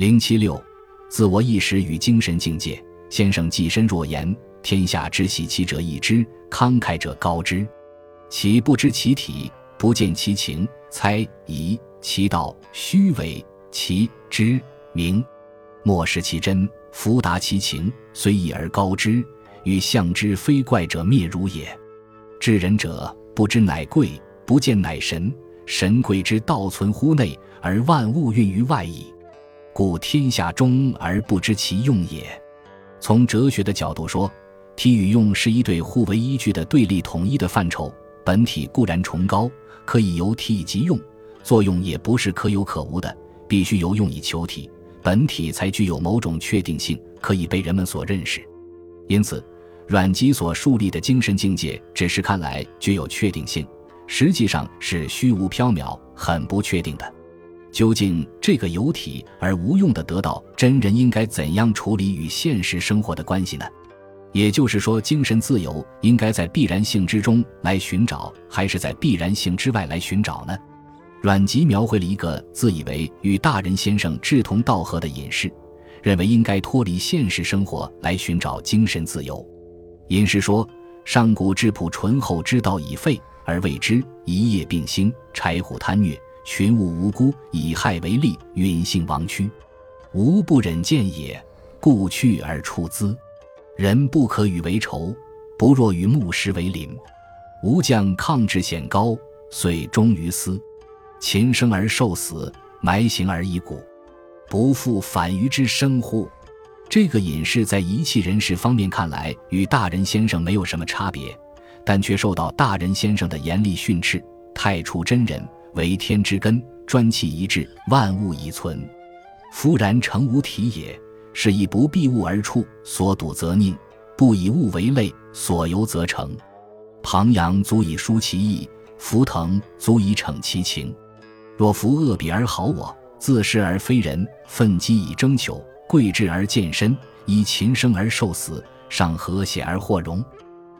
零七六，自我意识与精神境界。先生既身若言：天下之喜其者易之，慷慨者高之。其不知其体，不见其情，猜疑其道，虚伪其知明，莫识其真，弗达其情，虽异而高之，与象之非怪者灭如也。知人者，不知乃贵，不见乃神。神贵之道存乎内，而万物运于外矣。故天下中而不知其用也。从哲学的角度说，体与用是一对互为依据的对立统一的范畴。本体固然崇高，可以由体及用，作用也不是可有可无的，必须由用以求体，本体才具有某种确定性，可以被人们所认识。因此，阮籍所树立的精神境界，只是看来具有确定性，实际上是虚无缥缈、很不确定的。究竟这个有体而无用的得到真人，应该怎样处理与现实生活的关系呢？也就是说，精神自由应该在必然性之中来寻找，还是在必然性之外来寻找呢？阮籍描绘了一个自以为与大人先生志同道合的隐士，认为应该脱离现实生活来寻找精神自由。隐士说：“上古质朴醇厚之道已废，而为之一叶并兴，柴虎贪虐，群物无辜，以害为利，允性亡躯，吾不忍见也，故去而出资。”人不可与为仇，不若与牧师为邻。吾将抗志显高，遂忠于斯。禽生而受死，埋形而遗骨，不复反于之生乎？这个隐士在遗弃人士方面看来与大人先生没有什么差别，但却受到大人先生的严厉训斥。太初真人为天之根，专气一致，万物以存。夫然成无体也。是以不避物而处，所睹则宁；不以物为类，所由则成。庞阳足以抒其意，浮腾足以逞其情。若夫恶比而好我，自是而非人，奋激以争求，贵志而健身，以禽生而受死，尚和谐而获荣，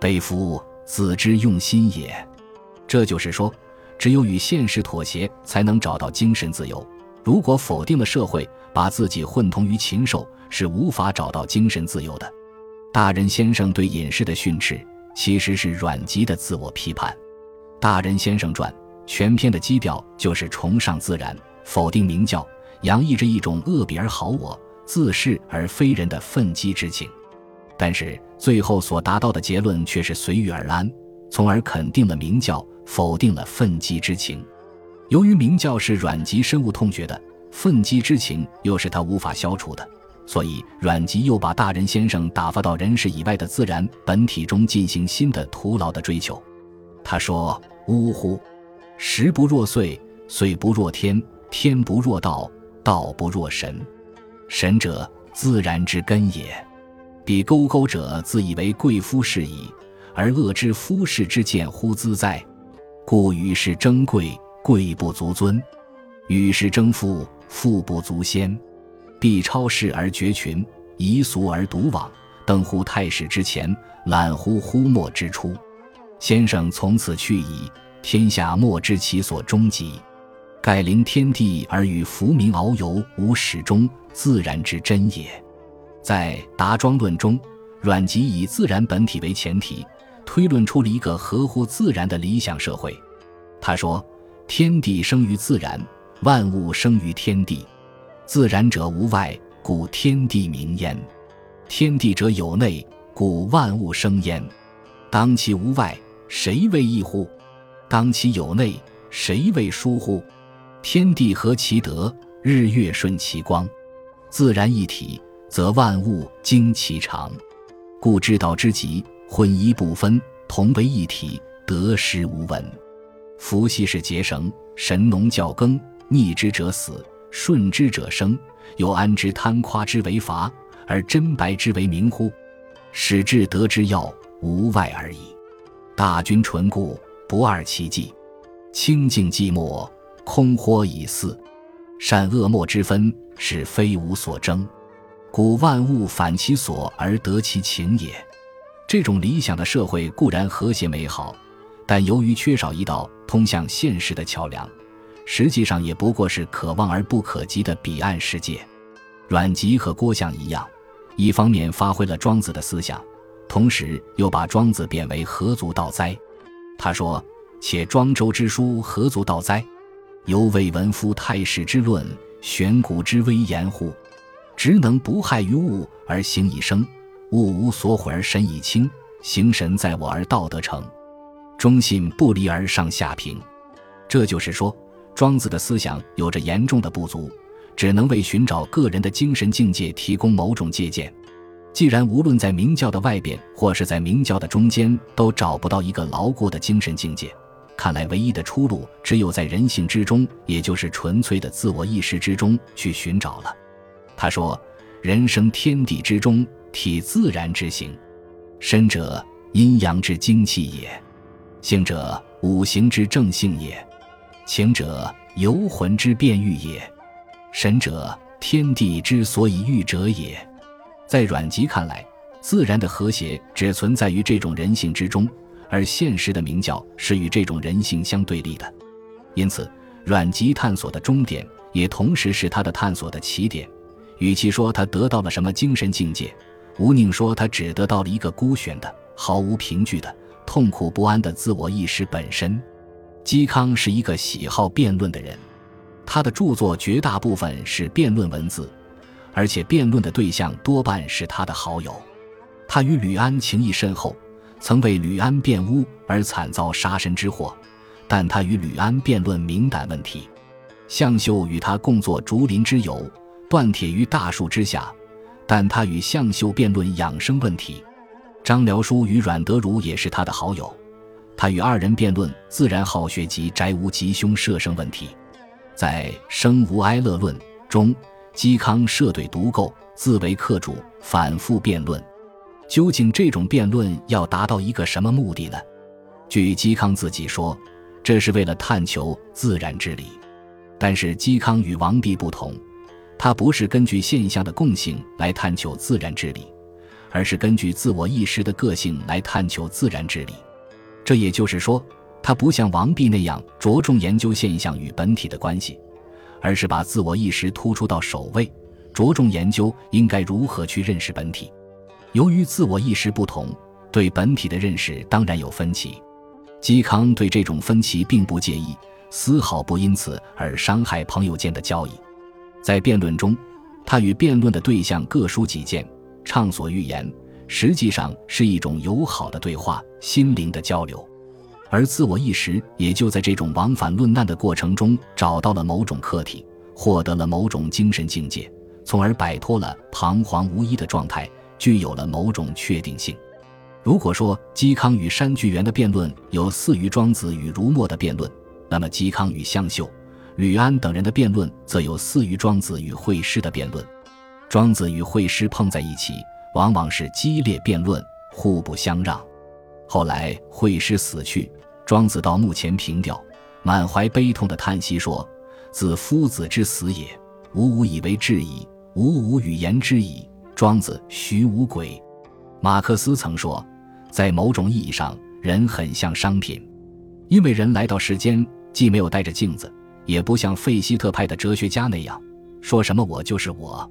悲夫子之用心也。这就是说，只有与现实妥协，才能找到精神自由。如果否定了社会，把自己混同于禽兽，是无法找到精神自由的。大人先生对隐士的训斥，其实是阮籍的自我批判。《大人先生传》全篇的基调就是崇尚自然，否定名教，洋溢着一种恶比而好我、自恃而非人的愤激之情。但是最后所达到的结论却是随遇而安，从而肯定了名教，否定了愤激之情。由于名教是阮籍深恶痛绝的。愤激之情又是他无法消除的，所以阮籍又把大人先生打发到人世以外的自然本体中进行新的徒劳的追求。他说：“呜呼，时不若岁，岁不若天，天不若道，道不若神。神者，自然之根也。彼沟沟者，自以为贵夫是矣，而恶之夫士之见乎兹哉？故与世争贵，贵不足尊；与世争富。”富不足先，必超世而绝群，夷俗而独往。登乎太史之前，览乎乎末之初。先生从此去矣，天下莫知其所终极。盖临天地而与浮名遨游，无始终，自然之真也。在《达庄论》中，阮籍以自然本体为前提，推论出了一个合乎自然的理想社会。他说：“天地生于自然。”万物生于天地，自然者无外，故天地明焉；天地者有内，故万物生焉。当其无外，谁为异乎？当其有内，谁为疏乎？天地合其德，日月顺其光，自然一体，则万物经其常。故之道之极，混一不分，同为一体，得失无闻。伏羲是结绳，神农教耕。逆之者死，顺之者生。又安知贪夸之为罚，而真白之为明乎？使至得之要，无外而已。大军纯固，不二其迹；清净寂寞，空豁以似。善恶莫之分，是非无所争。故万物反其所而得其情也。这种理想的社会固然和谐美好，但由于缺少一道通向现实的桥梁。实际上也不过是可望而不可及的彼岸世界。阮籍和郭象一样，一方面发挥了庄子的思想，同时又把庄子贬为何足道哉？他说：“且庄周之书何足道哉？犹未闻夫太史之论，玄古之威严乎？职能不害于物而行以生，物无所毁而神以清，形神在我而道德成。忠信不离而上下平。”这就是说，庄子的思想有着严重的不足。只能为寻找个人的精神境界提供某种借鉴。既然无论在明教的外边或是在明教的中间都找不到一个牢固的精神境界，看来唯一的出路只有在人性之中，也就是纯粹的自我意识之中去寻找了。他说：“人生天地之中，体自然之行，身者阴阳之精气也，性者五行之正性也，情者游魂之变欲也。”神者，天地之所以欲者也。在阮籍看来，自然的和谐只存在于这种人性之中，而现实的明教是与这种人性相对立的。因此，阮籍探索的终点，也同时是他的探索的起点。与其说他得到了什么精神境界，吴宁说他只得到了一个孤悬的、毫无凭据的、痛苦不安的自我意识本身。嵇康是一个喜好辩论的人。他的著作绝大部分是辩论文字，而且辩论的对象多半是他的好友。他与吕安情谊深厚，曾为吕安辩污而惨遭杀身之祸。但他与吕安辩论敏感问题。向秀与他共作竹林之友，断铁于大树之下，但他与向秀辩论养生问题。张辽书与阮德儒也是他的好友，他与二人辩论自然好学及宅无吉凶射生问题。在《生无哀乐论》中，嵇康设对独构，自为客主，反复辩论。究竟这种辩论要达到一个什么目的呢？据嵇康自己说，这是为了探求自然之理。但是嵇康与王弼不同，他不是根据现象的共性来探求自然之理，而是根据自我意识的个性来探求自然之理。这也就是说。他不像王弼那样着重研究现象与本体的关系，而是把自我意识突出到首位，着重研究应该如何去认识本体。由于自我意识不同，对本体的认识当然有分歧。嵇康对这种分歧并不介意，丝毫不因此而伤害朋友间的交易。在辩论中，他与辩论的对象各抒己见，畅所欲言，实际上是一种友好的对话，心灵的交流。而自我意识也就在这种往返论难的过程中找到了某种客体，获得了某种精神境界，从而摆脱了彷徨无依的状态，具有了某种确定性。如果说嵇康与山巨源的辩论有似于庄子与儒墨的辩论，那么嵇康与向秀、吕安等人的辩论则有似于庄子与惠施的辩论。庄子与惠施碰在一起，往往是激烈辩论，互不相让。后来惠施死去。庄子到墓前凭吊，满怀悲痛的叹息说：“自夫子之死也，吾无以为至矣，吾无语言之矣。”庄子徐无鬼。马克思曾说，在某种意义上，人很像商品，因为人来到世间，既没有带着镜子，也不像费希特派的哲学家那样说什么“我就是我”，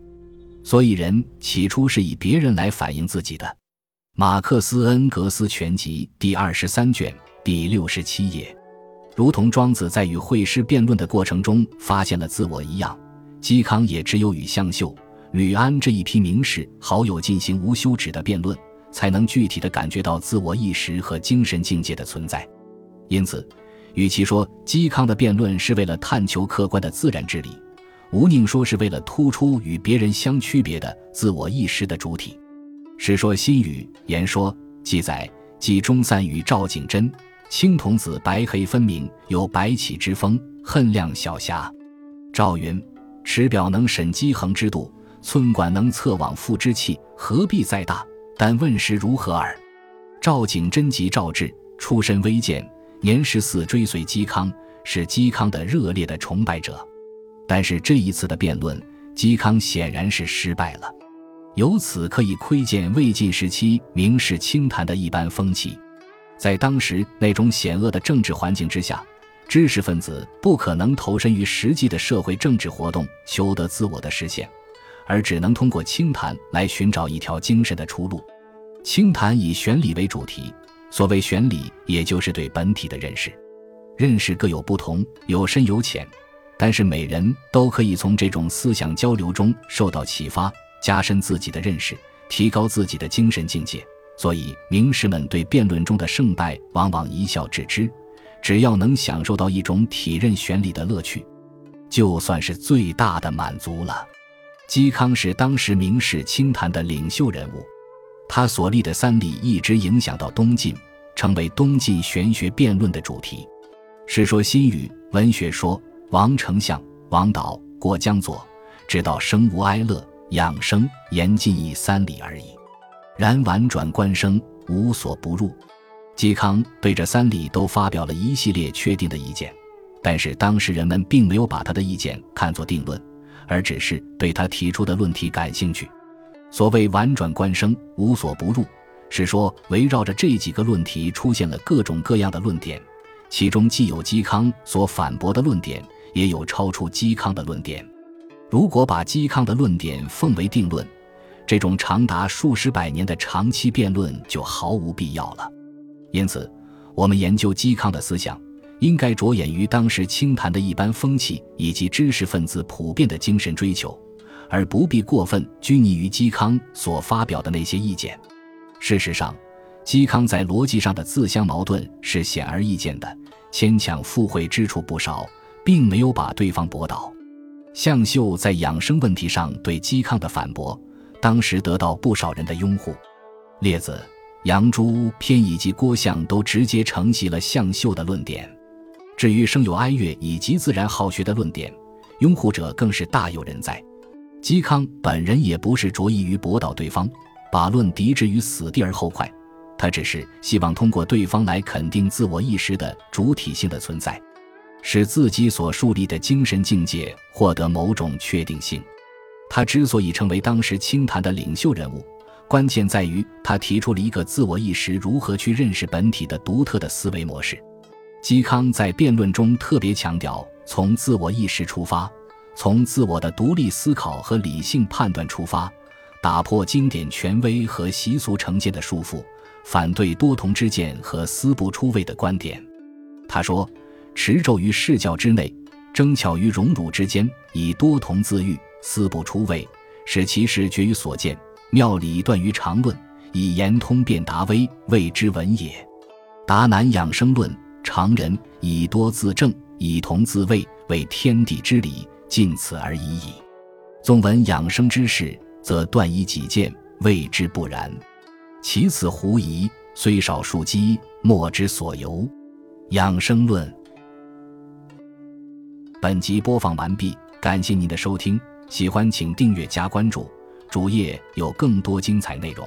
所以人起初是以别人来反映自己的。马克思恩格斯全集第二十三卷。第六十七页，如同庄子在与惠施辩论的过程中发现了自我一样，嵇康也只有与向秀、吕安这一批名士好友进行无休止的辩论，才能具体的感觉到自我意识和精神境界的存在。因此，与其说嵇康的辩论是为了探求客观的自然之理，吴宁说是为了突出与别人相区别的自我意识的主体。《史说新语》言说记载，嵇中散与赵景真。青童子白黑分明，有白起之风，恨亮小侠。赵云：持表能审机衡之度，寸管能测往复之气，何必再大？但问时如何耳？赵景真及赵志，出身微贱，年十四追随嵇康，是嵇康的热烈的崇拜者。但是这一次的辩论，嵇康显然是失败了。由此可以窥见魏晋时期名士清谈的一般风气。在当时那种险恶的政治环境之下，知识分子不可能投身于实际的社会政治活动，求得自我的实现，而只能通过清谈来寻找一条精神的出路。清谈以玄理为主题，所谓玄理，也就是对本体的认识。认识各有不同，有深有浅，但是每人都可以从这种思想交流中受到启发，加深自己的认识，提高自己的精神境界。所以，名士们对辩论中的胜败往往一笑置之，只要能享受到一种体认玄理的乐趣，就算是最大的满足了。嵇康是当时名士清谈的领袖人物，他所立的三礼一直影响到东晋，成为东晋玄学辩论的主题。《世说新语》文学说：“王丞相、王导、郭江左，知道生无哀乐，养生言尽以三礼而已。然婉转观生，无所不入。”嵇康对这三礼都发表了一系列确定的意见，但是当时人们并没有把他的意见看作定论。而只是对他提出的论题感兴趣。所谓婉转观生，无所不入，是说围绕着这几个论题出现了各种各样的论点，其中既有嵇康所反驳的论点，也有超出嵇康的论点。如果把嵇康的论点奉为定论，这种长达数十百年的长期辩论就毫无必要了。因此，我们研究嵇康的思想。应该着眼于当时清谈的一般风气以及知识分子普遍的精神追求，而不必过分拘泥于嵇康所发表的那些意见。事实上，嵇康在逻辑上的自相矛盾是显而易见的，牵强附会之处不少，并没有把对方驳倒。向秀在养生问题上对嵇康的反驳，当时得到不少人的拥护。列子、杨朱篇以及郭象都直接承袭了向秀的论点。至于生有哀乐以及自然好学的论点，拥护者更是大有人在。嵇康本人也不是着意于驳倒对方，把论敌置于死地而后快，他只是希望通过对方来肯定自我意识的主体性的存在，使自己所树立的精神境界获得某种确定性。他之所以成为当时清谈的领袖人物，关键在于他提出了一个自我意识如何去认识本体的独特的思维模式。嵇康在辩论中特别强调，从自我意识出发，从自我的独立思考和理性判断出发，打破经典权威和习俗成见的束缚，反对多同之见和思不出位的观点。他说：“持咒于世教之内，争巧于荣辱之间，以多同自喻，思不出位，使其事决于所见，妙理断于常论，以言通辩达微，谓之文也。”达南养生论。常人以多自正，以同自卫，为天地之理，尽此而已矣。纵闻养生之事，则断以己见，谓之不然。其此狐疑，虽少数机，莫之所由。养生论。本集播放完毕，感谢您的收听，喜欢请订阅加关注，主页有更多精彩内容。